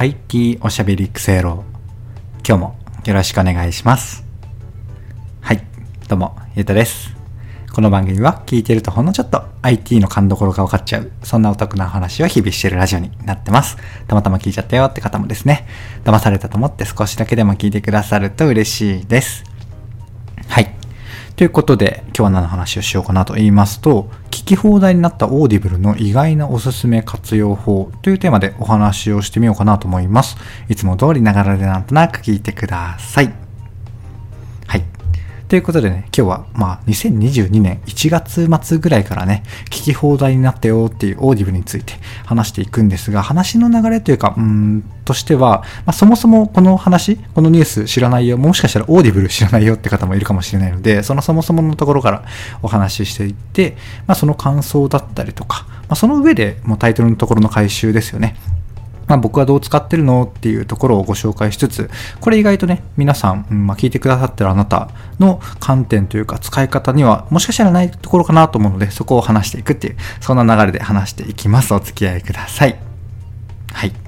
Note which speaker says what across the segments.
Speaker 1: IT おしゃべり育成郎今日もよろしくお願いします。はいどうもゆうたです。この番組は聞いてるとほんのちょっと IT の勘どころが分かっちゃうそんなお得な話を日々してるラジオになってます。たまたま聞いちゃったよって方もですね。騙されたと思って少しだけでも聞いてくださると嬉しいです。はい。ということで、今日は何の話をしようかなと言いますと、聞き放題になったオーディブルの意外なおすすめ活用法というテーマでお話をしてみようかなと思います。いつも通りながらでなんとなく聞いてください。ということでね、今日は、まあ、2022年1月末ぐらいからね、聞き放題になったよっていうオーディブルについて話していくんですが、話の流れというか、うん、としては、まあ、そもそもこの話、このニュース知らないよ、もしかしたらオーディブル知らないよって方もいるかもしれないので、そのそもそものところからお話ししていって、まあ、その感想だったりとか、まあ、その上でもうタイトルのところの回収ですよね。まあ、僕はどう使ってるのっていうところをご紹介しつつ、これ意外とね、皆さん、うんまあ、聞いてくださってるあなたの観点というか使い方にはもしかしたらないところかなと思うので、そこを話していくっていう、そんな流れで話していきます。お付き合いください。はい。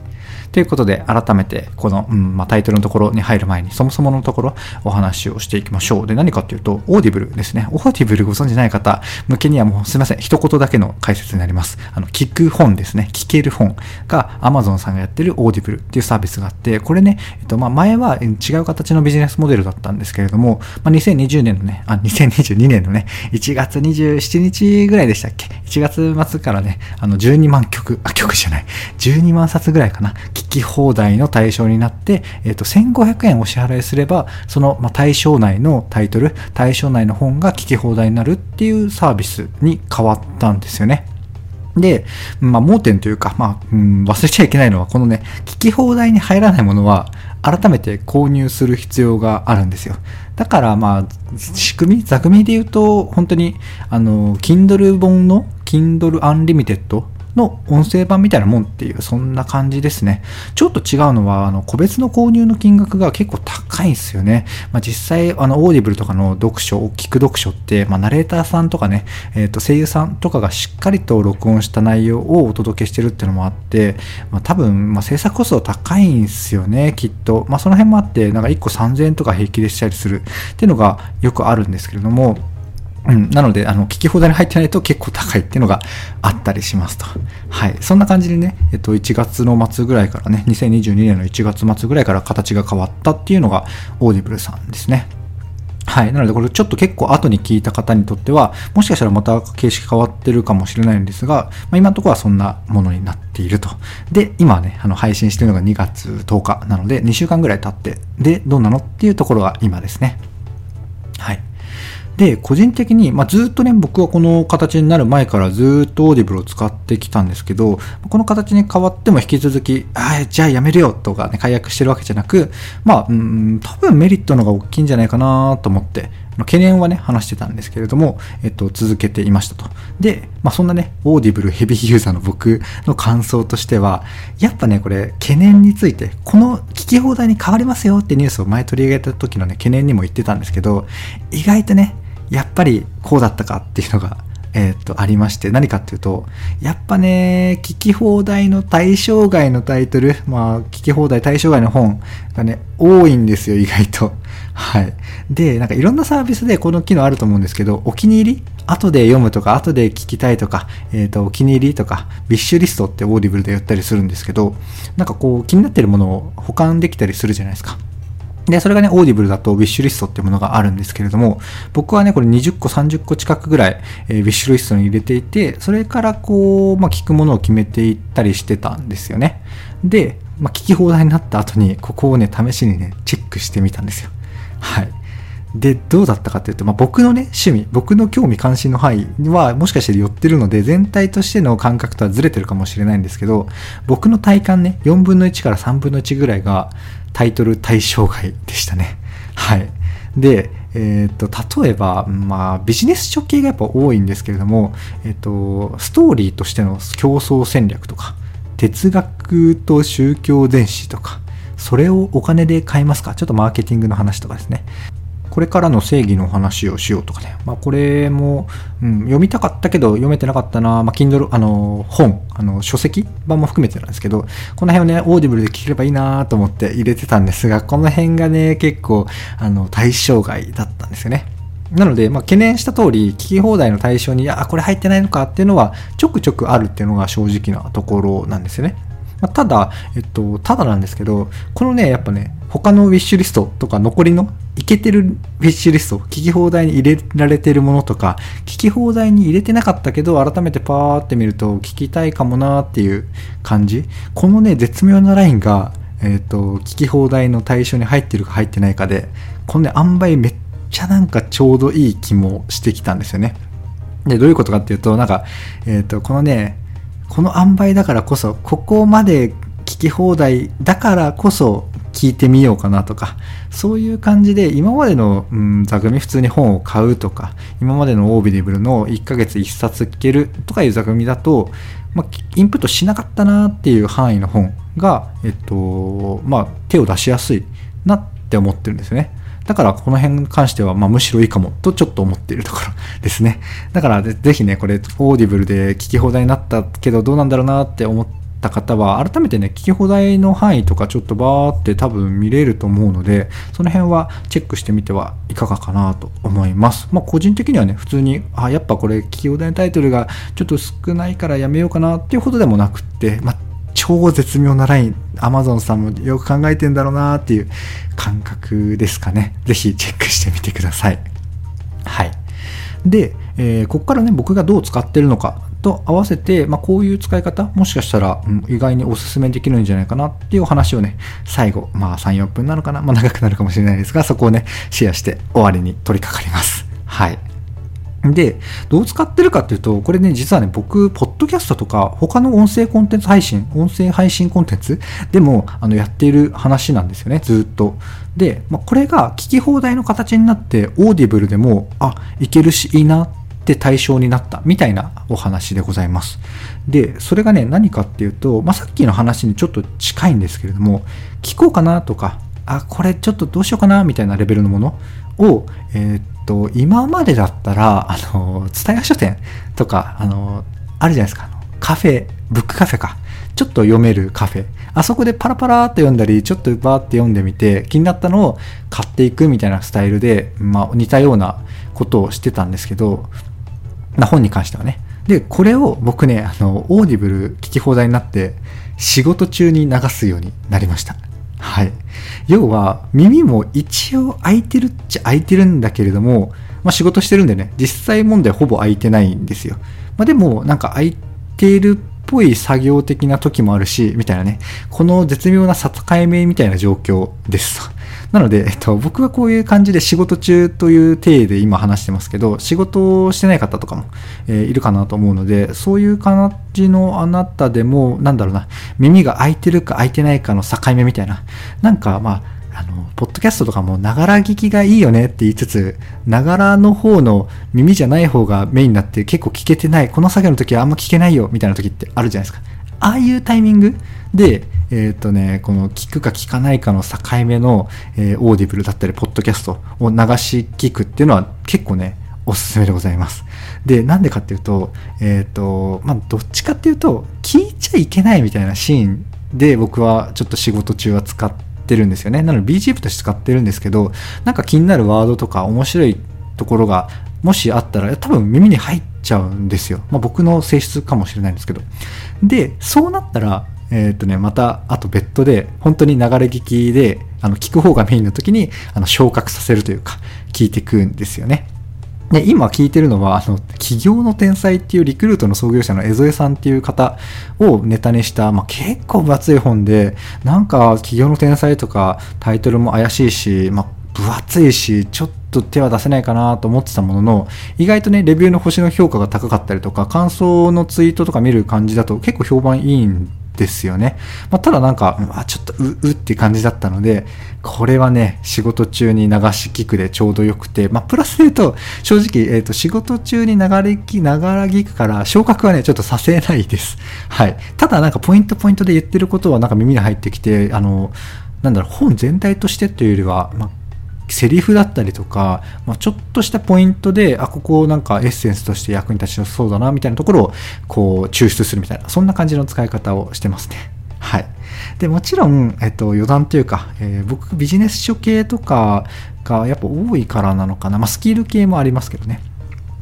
Speaker 1: ということで、改めて、この、うんまあ、タイトルのところに入る前に、そもそものところ、お話をしていきましょう。で、何かっていうと、オーディブルですね。オーディブルご存知ない方向けにはもうすいません。一言だけの解説になります。あの、聞く本ですね。聞ける本が Amazon さんがやってるオーディブルっていうサービスがあって、これね、えっと、まあ、前は違う形のビジネスモデルだったんですけれども、まあ、2020年のね、あ、2022年のね、1月27日ぐらいでしたっけ ?1 月末からね、あの、12万曲、あ、曲じゃない、12万冊ぐらいかな。聞き放題の対象になって、えっ、ー、と、1500円お支払いすれば、その、まあ、対象内のタイトル、対象内の本が聞き放題になるっていうサービスに変わったんですよね。で、まあ、盲点というか、まあ、うん、忘れちゃいけないのは、このね、聞き放題に入らないものは、改めて購入する必要があるんですよ。だから、まあ、仕組み、座組で言うと、本当に、あの、Kindle 本の Kindle Unlimited の音声版みたいなもんっていう、そんな感じですね。ちょっと違うのは、あの、個別の購入の金額が結構高いんですよね。まあ、実際、あの、オーディブルとかの読書、聞く読書って、まあ、ナレーターさんとかね、えっ、ー、と、声優さんとかがしっかりと録音した内容をお届けしてるっていうのもあって、まあ、多分、まあ、制作コスト高いんですよね、きっと。まあ、その辺もあって、なんか1個3000円とか平気でしたりするっていうのがよくあるんですけれども、うん、なので、あの、聞き放題に入ってないと結構高いっていうのがあったりしますと。はい。そんな感じでね、えっと、1月の末ぐらいからね、2022年の1月末ぐらいから形が変わったっていうのが、オーディブルさんですね。はい。なので、これちょっと結構後に聞いた方にとっては、もしかしたらまた形式変わってるかもしれないんですが、まあ、今のところはそんなものになっていると。で、今ね、あの、配信してるのが2月10日なので、2週間ぐらい経って、で、どうなのっていうところが今ですね。はい。で、個人的に、まあ、ずっとね、僕はこの形になる前からずっとオーディブルを使ってきたんですけど、この形に変わっても引き続き、ああ、じゃあやめるよとかね、解約してるわけじゃなく、まあ、うん、多分メリットの方が大きいんじゃないかなと思って、懸念はね、話してたんですけれども、えっと、続けていましたと。で、まあ、そんなね、オーディブルヘビーユーザーの僕の感想としては、やっぱね、これ、懸念について、この聞き放題に変わりますよってニュースを前取り上げた時のね、懸念にも言ってたんですけど、意外とね、やっぱりこうだったかっていうのが、えっ、と、ありまして、何かっていうと、やっぱね、聞き放題の対象外のタイトル、まあ、聞き放題対象外の本がね、多いんですよ、意外と。はい。で、なんかいろんなサービスでこの機能あると思うんですけど、お気に入り後で読むとか、後で聞きたいとか、えっ、ー、と、お気に入りとか、ウィッシュリストってオーディブルで言ったりするんですけど、なんかこう、気になってるものを保管できたりするじゃないですか。で、それがね、オーディブルだとウィッシュリストっていうものがあるんですけれども、僕はね、これ20個、30個近くぐらい、えー、ウィッシュリストに入れていて、それからこう、まあ、聞くものを決めていったりしてたんですよね。で、まあ、聞き放題になった後に、ここをね、試しにね、チェックしてみたんですよ。はい。で、どうだったかというと、まあ、僕のね、趣味、僕の興味関心の範囲はもしかして寄ってるので、全体としての感覚とはずれてるかもしれないんですけど、僕の体感ね、4分の1から3分の1ぐらいがタイトル対象外でしたね。はい。で、えっ、と、例えば、まあ、ビジネス書系がやっぱ多いんですけれども、えっ、と、ストーリーとしての競争戦略とか、哲学と宗教全史とか、それをお金で買いますか？ちょっとマーケティングの話とかですね。これからの正義の話をしようとかね。まあ、これも、うん、読みたかったけど読めてなかったな。まあ、Kindle、あの、本、あの、書籍版も含めてなんですけど、この辺をね、オーディブルで聞ければいいなと思って入れてたんですが、この辺がね、結構、あの、対象外だったんですよね。なので、まあ、懸念した通り、聞き放題の対象に、あ、これ入ってないのかっていうのは、ちょくちょくあるっていうのが正直なところなんですよね。ま、ただ、えっと、ただなんですけど、このね、やっぱね、他のウィッシュリストとか残りのいけてるウィッシュリスト、聞き放題に入れられてるものとか、聞き放題に入れてなかったけど、改めてパーって見ると、聞きたいかもなーっていう感じ。このね、絶妙なラインが、えっ、ー、と、聞き放題の対象に入ってるか入ってないかで、このね、塩梅めっちゃなんかちょうどいい気もしてきたんですよね。で、どういうことかっていうと、なんか、えっ、ー、と、このね、この塩梅だからこそ、ここまで聞き放題だからこそ聞いてみようかなとか、そういう感じで今までの、うん、座組普通に本を買うとか、今までのオービディブルの1ヶ月1冊聞けるとかいう座組だと、まあ、インプットしなかったなっていう範囲の本が、えっと、まあ、手を出しやすいなって思ってるんですね。だからこの辺に関しては、まあ、むしろいいかもとちょっと思っているところですね。だからぜひね、これオーディブルで聞き放題になったけどどうなんだろうなって思った方は改めてね、聞き放題の範囲とかちょっとバーって多分見れると思うので、その辺はチェックしてみてはいかがかなと思います。まあ個人的にはね、普通に、あ、やっぱこれ聞き放題のタイトルがちょっと少ないからやめようかなっていうことでもなくって、まあ超絶妙なライン、Amazon さんもよく考えてんだろうなっていう感覚ですかね。ぜひチェックしてみてください。はい。で、えー、ここからね、僕がどう使ってるのかと合わせて、まあ、こういう使い方、もしかしたら、うん、意外におすすめできるんじゃないかなっていうお話をね、最後、まあ3、4分なのかな、まあ長くなるかもしれないですが、そこをね、シェアして終わりに取り掛かります。はい。で、どう使ってるかっていうと、これね、実はね、僕、ポッドキャストとか、他の音声コンテンツ配信、音声配信コンテンツでも、あの、やっている話なんですよね、ずっと。で、まあ、これが聞き放題の形になって、オーディブルでも、あ、いけるし、いいなって対象になった、みたいなお話でございます。で、それがね、何かっていうと、まあ、さっきの話にちょっと近いんですけれども、聞こうかなとか、あ、これちょっとどうしようかな、みたいなレベルのものを、えー、と、今までだったら、あの、蔦屋書店とか、あの、あるじゃないですか。カフェ、ブックカフェか。ちょっと読めるカフェ。あそこでパラパラって読んだり、ちょっとバーって読んでみて、気になったのを買っていくみたいなスタイルで、まあ、似たようなことをしてたんですけど、まあ、本に関してはね。で、これを僕ね、あの、オーディブル聞き放題になって、仕事中に流すようになりました。はい。要は、耳も一応空いてるっちゃ開いてるんだけれども、まあ仕事してるんでね、実際問題ほぼ開いてないんですよ。まあでも、なんか開いてるっぽい作業的な時もあるし、みたいなね、この絶妙な境目みたいな状況です。なので、えっと、僕はこういう感じで仕事中という体で今話してますけど、仕事をしてない方とかも、えー、いるかなと思うので、そういう感じのあなたでも、なんだろうな、耳が開いてるか開いてないかの境目みたいな、なんかまあ、あの、ポッドキャストとかも、ながら聞きがいいよねって言いつつ、ながらの方の耳じゃない方がメインになって結構聞けてない、この作業の時はあんま聞けないよみたいな時ってあるじゃないですか。ああいうタイミングで、えっ、ー、とね、この聞くか聞かないかの境目の、えー、オーディブルだったり、ポッドキャストを流し聞くっていうのは結構ね、おすすめでございます。で、なんでかっていうと、えっ、ー、と、まあ、どっちかっていうと、聞いちゃいけないみたいなシーンで僕はちょっと仕事中は使ってるんですよね。なので BGM として使ってるんですけど、なんか気になるワードとか面白いところがもしあったら多分耳に入っちゃうんですよ。まあ、僕の性質かもしれないんですけど。で、そうなったらえっ、ー、とね、また、あと別途で、本当に流れ聞きで、あの、聞く方がメインの時に、あの、昇格させるというか、聞いてくんですよね。で、今聞いてるのは、あの、企業の天才っていうリクルートの創業者の江添さんっていう方をネタにした、まあ、結構分厚い本で、なんか企業の天才とかタイトルも怪しいし、まあ、分厚いし、ちょっと手は出せないかなと思ってたものの、意外とね、レビューの星の評価が高かったりとか、感想のツイートとか見る感じだと結構評判いいんですよね。まあ、ただなんか、あ、ちょっとう、うって感じだったので、これはね、仕事中に流し聞くでちょうどよくて、まあ、プラスで言うと、正直、えっ、ー、と、仕事中に流れ聞、ながら聞くから、昇格はね、ちょっとさせないです。はい。ただなんか、ポイントポイントで言ってることはなんか耳に入ってきて、あの、なんだろう、本全体としてというよりは、まあ、セリフだったりとか、まあ、ちょっとしたポイントで、あ、ここをなんかエッセンスとして役に立ちそうだな、みたいなところを、こう、抽出するみたいな、そんな感じの使い方をしてますね。はい。で、もちろん、えっと、余談というか、えー、僕、ビジネス書系とかがやっぱ多いからなのかな。まあ、スキル系もありますけどね。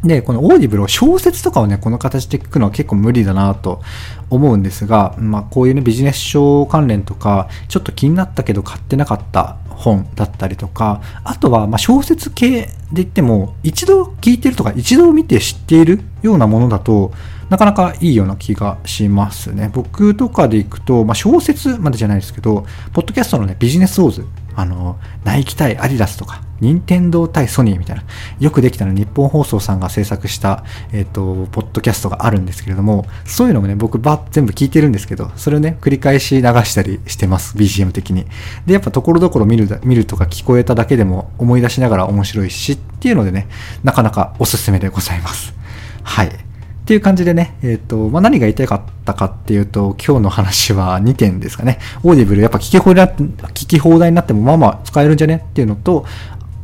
Speaker 1: で、このオーディブルを小説とかをね、この形で聞くのは結構無理だなと思うんですが、まあこういうね、ビジネス書関連とか、ちょっと気になったけど買ってなかった本だったりとか、あとはま小説系で言っても、一度聞いてるとか、一度見て知っているようなものだと、なかなかいいような気がしますね。僕とかで行くと、まあ、小説までじゃないですけど、ポッドキャストのね、ビジネスウォーズ、あの、ナイキ対アディダスとか、任天堂対ソニーみたいな、よくできたのニッポン放送さんが制作した、えっ、ー、と、ポッドキャストがあるんですけれども、そういうのもね、僕は全部聞いてるんですけど、それをね、繰り返し流したりしてます、BGM 的に。で、やっぱところどころ見る、見るとか聞こえただけでも思い出しながら面白いしっていうのでね、なかなかおすすめでございます。はい。っていう感じでね、えっ、ー、と、まあ、何が言いたかったかっていうと、今日の話は2点ですかね。オーディブルやっぱ聞き放題、聞き放題になってもまあまあ使えるんじゃねっていうのと、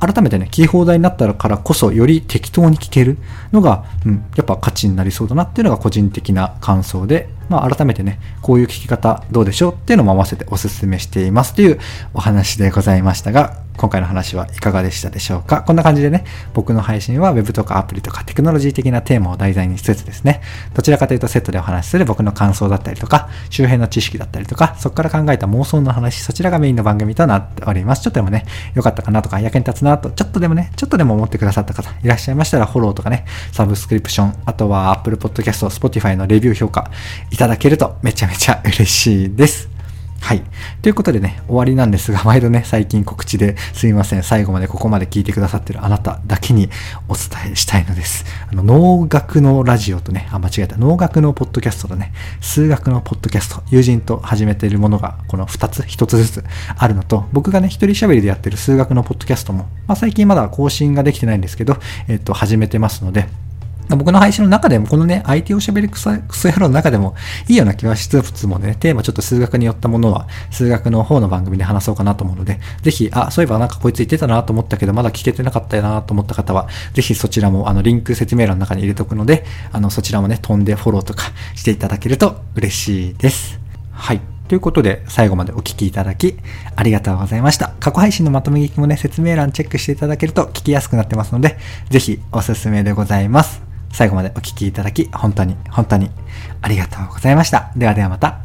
Speaker 1: 改めてね、聞き放題になったからこそ、より適当に聞けるのが、うん、やっぱ価値になりそうだなっていうのが個人的な感想で、まあ、改めてね、こういう聞き方どうでしょうっていうのも合わせてお勧めしていますというお話でございましたが、今回の話はいかがでしたでしょうか？こんな感じでね、僕の配信は Web とかアプリとかテクノロジー的なテーマを題材にしつつですね、どちらかというとセットでお話しする僕の感想だったりとか、周辺の知識だったりとか、そこから考えた妄想の話、そちらがメインの番組となっております。ちょっとでもね、良かったかなとか、役に立つなと、ちょっとでもね、ちょっとでも思ってくださった方いらっしゃいましたら、フォローとかね、サブスクリプション、あとは Apple Podcast、Spotify のレビュー評価いただけるとめちゃめちゃ嬉しいです。はい。ということでね、終わりなんですが、毎度ね、最近告知ですいません。最後までここまで聞いてくださってるあなただけにお伝えしたいのです。あの、農学のラジオとね、あ、間違えた。農学のポッドキャストとね、数学のポッドキャスト、友人と始めているものが、この2つ、1つずつあるのと、僕がね、一人喋りでやってる数学のポッドキャストも、まあ、最近まだ更新ができてないんですけど、えっ、と、始めてますので、僕の配信の中でも、このね、IT おしゃべりクソ野郎の中でもいいような気はしつつもね、テーマちょっと数学によったものは、数学の方の番組で話そうかなと思うので、ぜひ、あ、そういえばなんかこいつ言ってたなと思ったけど、まだ聞けてなかったよなと思った方は、ぜひそちらも、あの、リンク説明欄の中に入れとくので、あの、そちらもね、飛んでフォローとかしていただけると嬉しいです。はい。ということで、最後までお聴きいただき、ありがとうございました。過去配信のまとめ聞きもね、説明欄チェックしていただけると聞きやすくなってますので、ぜひおすすめでございます。最後までお聴きいただき、本当に、本当にありがとうございました。ではではまた。